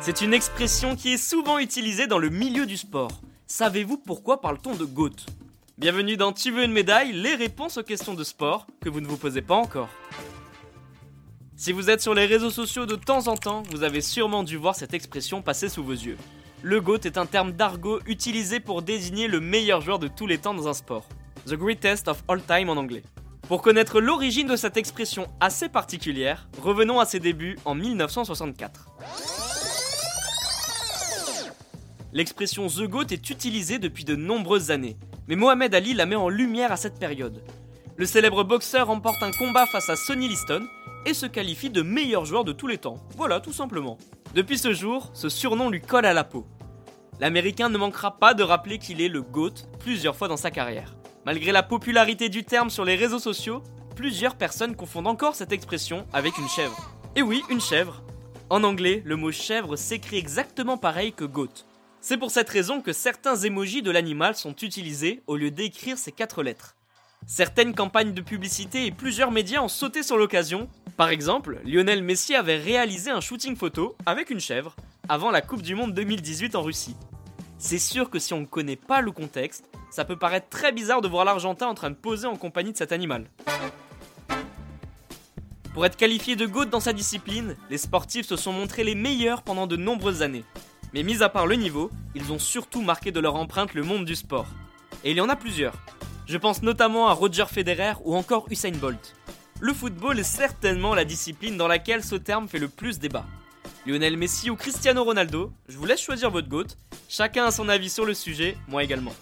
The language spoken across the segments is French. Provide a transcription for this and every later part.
C'est une expression qui est souvent utilisée dans le milieu du sport. Savez-vous pourquoi parle-t-on de GOAT Bienvenue dans Tu veux une médaille, les réponses aux questions de sport que vous ne vous posez pas encore. Si vous êtes sur les réseaux sociaux de temps en temps, vous avez sûrement dû voir cette expression passer sous vos yeux. Le GOAT est un terme d'argot utilisé pour désigner le meilleur joueur de tous les temps dans un sport. The greatest of all time en anglais. Pour connaître l'origine de cette expression assez particulière, revenons à ses débuts en 1964. L'expression The GOAT est utilisée depuis de nombreuses années, mais Mohamed Ali la met en lumière à cette période. Le célèbre boxeur remporte un combat face à Sonny Liston et se qualifie de meilleur joueur de tous les temps. Voilà, tout simplement. Depuis ce jour, ce surnom lui colle à la peau. L'Américain ne manquera pas de rappeler qu'il est le GOAT plusieurs fois dans sa carrière. Malgré la popularité du terme sur les réseaux sociaux, plusieurs personnes confondent encore cette expression avec une chèvre. Et oui, une chèvre. En anglais, le mot chèvre s'écrit exactement pareil que GOAT. C'est pour cette raison que certains émojis de l'animal sont utilisés au lieu d'écrire ces quatre lettres. Certaines campagnes de publicité et plusieurs médias ont sauté sur l'occasion. Par exemple, Lionel Messi avait réalisé un shooting photo avec une chèvre avant la Coupe du Monde 2018 en Russie. C'est sûr que si on ne connaît pas le contexte, ça peut paraître très bizarre de voir l'Argentin en train de poser en compagnie de cet animal. Pour être qualifié de GOAT dans sa discipline, les sportifs se sont montrés les meilleurs pendant de nombreuses années. Mais mis à part le niveau, ils ont surtout marqué de leur empreinte le monde du sport. Et il y en a plusieurs. Je pense notamment à Roger Federer ou encore Usain Bolt. Le football est certainement la discipline dans laquelle ce terme fait le plus débat. Lionel Messi ou Cristiano Ronaldo, je vous laisse choisir votre GOAT. Chacun a son avis sur le sujet, moi également.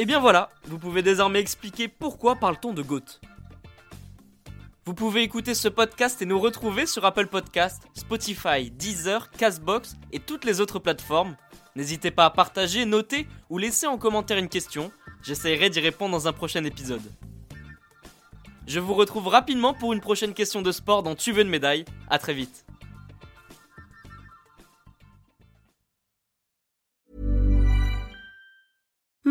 Et bien voilà, vous pouvez désormais expliquer pourquoi parle-t-on de GOAT. Vous pouvez écouter ce podcast et nous retrouver sur Apple Podcast, Spotify, Deezer, Castbox et toutes les autres plateformes. N'hésitez pas à partager, noter ou laisser en commentaire une question. J'essaierai d'y répondre dans un prochain épisode. Je vous retrouve rapidement pour une prochaine question de sport dans Tu veux une médaille. À très vite.